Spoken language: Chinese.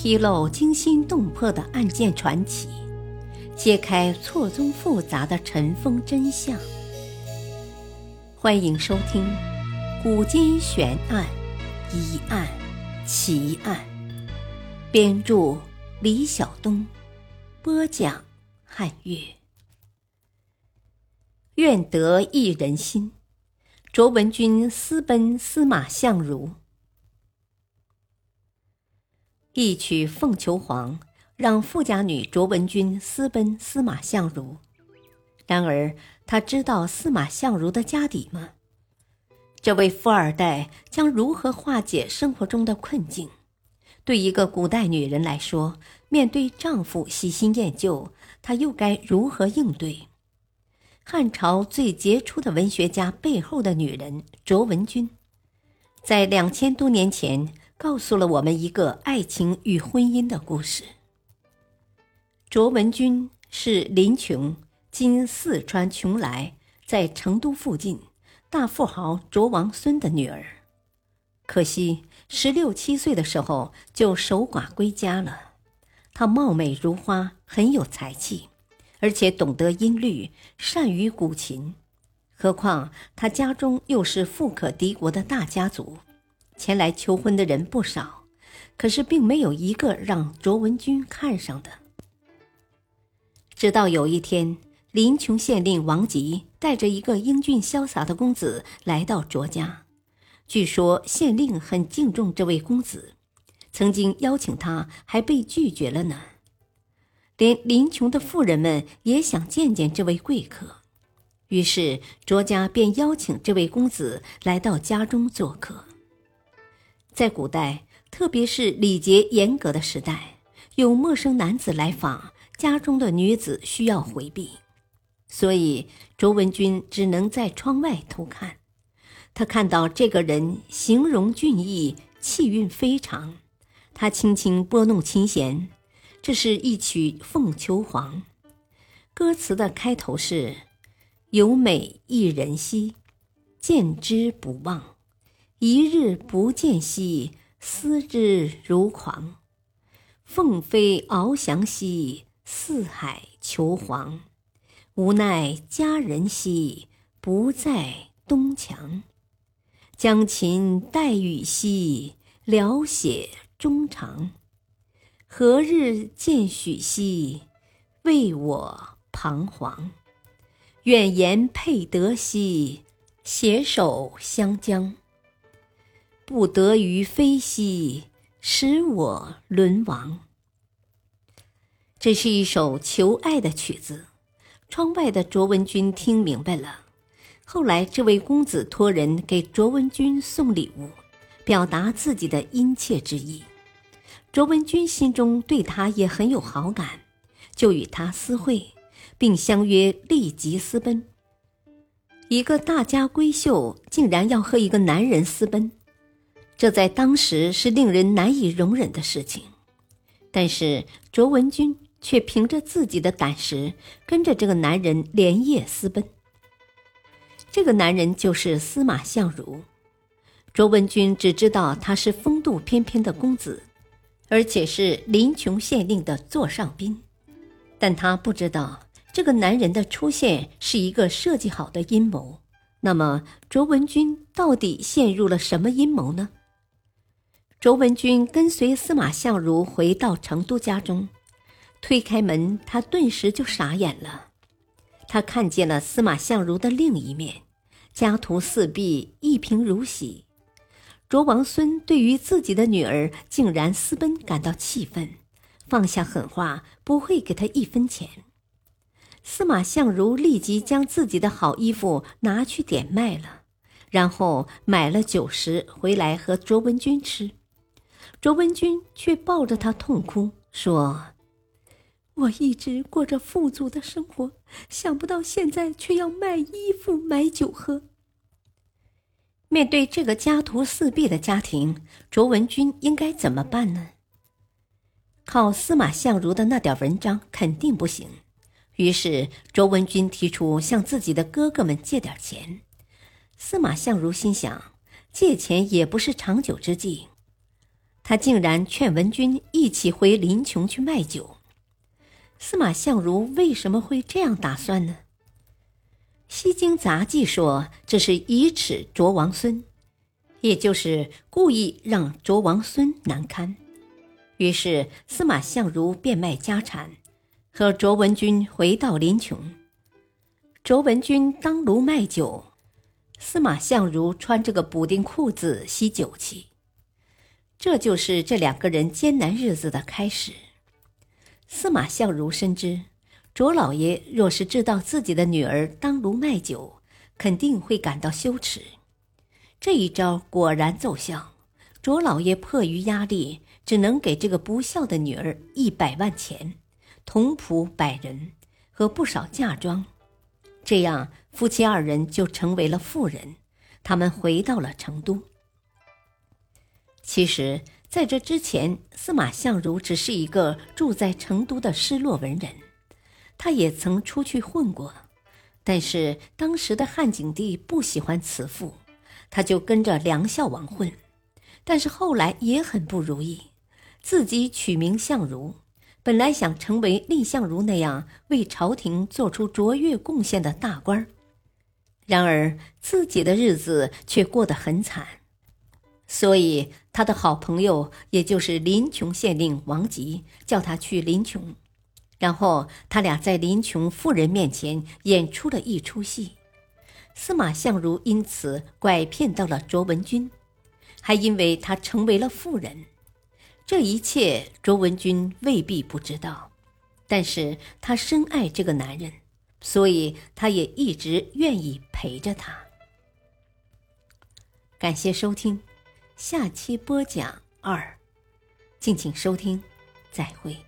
披露惊心动魄的案件传奇，揭开错综复杂的尘封真相。欢迎收听《古今悬案、疑案、奇案》，编著李晓东，播讲汉月。愿得一人心，卓文君私奔司马相如。一曲《凤求凰》让富家女卓文君私奔司马相如。然而，他知道司马相如的家底吗？这位富二代将如何化解生活中的困境？对一个古代女人来说，面对丈夫喜新厌旧，她又该如何应对？汉朝最杰出的文学家背后的女人卓文君，在两千多年前。告诉了我们一个爱情与婚姻的故事。卓文君是林琼（今四川邛崃，在成都附近）大富豪卓王孙的女儿。可惜，十六七岁的时候就守寡归家了。她貌美如花，很有才气，而且懂得音律，善于古琴。何况她家中又是富可敌国的大家族。前来求婚的人不少，可是并没有一个让卓文君看上的。直到有一天，临邛县令王吉带着一个英俊潇洒的公子来到卓家，据说县令很敬重这位公子，曾经邀请他，还被拒绝了呢。连临邛的富人们也想见见这位贵客，于是卓家便邀请这位公子来到家中做客。在古代，特别是礼节严格的时代，有陌生男子来访，家中的女子需要回避，所以卓文君只能在窗外偷看。他看到这个人形容俊逸，气韵非常。他轻轻拨弄琴弦，这是一曲《凤求凰》，歌词的开头是：“有美一人兮，见之不忘。”一日不见兮，思之如狂。凤飞翱翔兮，四海求凰。无奈佳人兮，不在东墙。将琴代语兮，聊写衷肠。何日见许兮，为我彷徨。愿言配得兮，携手相将。不得于飞兮，使我沦亡。这是一首求爱的曲子。窗外的卓文君听明白了。后来，这位公子托人给卓文君送礼物，表达自己的殷切之意。卓文君心中对他也很有好感，就与他私会，并相约立即私奔。一个大家闺秀竟然要和一个男人私奔！这在当时是令人难以容忍的事情，但是卓文君却凭着自己的胆识，跟着这个男人连夜私奔。这个男人就是司马相如。卓文君只知道他是风度翩翩的公子，而且是临邛县令的座上宾，但他不知道这个男人的出现是一个设计好的阴谋。那么，卓文君到底陷入了什么阴谋呢？卓文君跟随司马相如回到成都家中，推开门，他顿时就傻眼了。他看见了司马相如的另一面，家徒四壁，一贫如洗。卓王孙对于自己的女儿竟然私奔感到气愤，放下狠话，不会给他一分钱。司马相如立即将自己的好衣服拿去点卖了，然后买了酒食回来和卓文君吃。卓文君却抱着他痛哭，说：“我一直过着富足的生活，想不到现在却要卖衣服、买酒喝。”面对这个家徒四壁的家庭，卓文君应该怎么办呢？靠司马相如的那点文章肯定不行，于是卓文君提出向自己的哥哥们借点钱。司马相如心想，借钱也不是长久之计。他竟然劝文君一起回临邛去卖酒。司马相如为什么会这样打算呢？《西京杂记》说这是以耻卓王孙，也就是故意让卓王孙难堪。于是司马相如变卖家产，和卓文君回到临邛。卓文君当炉卖酒，司马相如穿着个补丁裤子吸酒气。这就是这两个人艰难日子的开始。司马相如深知，卓老爷若是知道自己的女儿当炉卖酒，肯定会感到羞耻。这一招果然奏效，卓老爷迫于压力，只能给这个不孝的女儿一百万钱、童仆百人和不少嫁妆。这样，夫妻二人就成为了富人。他们回到了成都。其实，在这之前，司马相如只是一个住在成都的失落文人，他也曾出去混过。但是当时的汉景帝不喜欢慈父，他就跟着梁孝王混。但是后来也很不如意，自己取名相如，本来想成为蔺相如那样为朝廷做出卓越贡献的大官然而自己的日子却过得很惨。所以，他的好朋友，也就是临邛县令王吉，叫他去临邛，然后他俩在临邛妇人面前演出了一出戏。司马相如因此拐骗到了卓文君，还因为他成为了妇人。这一切，卓文君未必不知道，但是他深爱这个男人，所以他也一直愿意陪着他。感谢收听。下期播讲二，敬请收听，再会。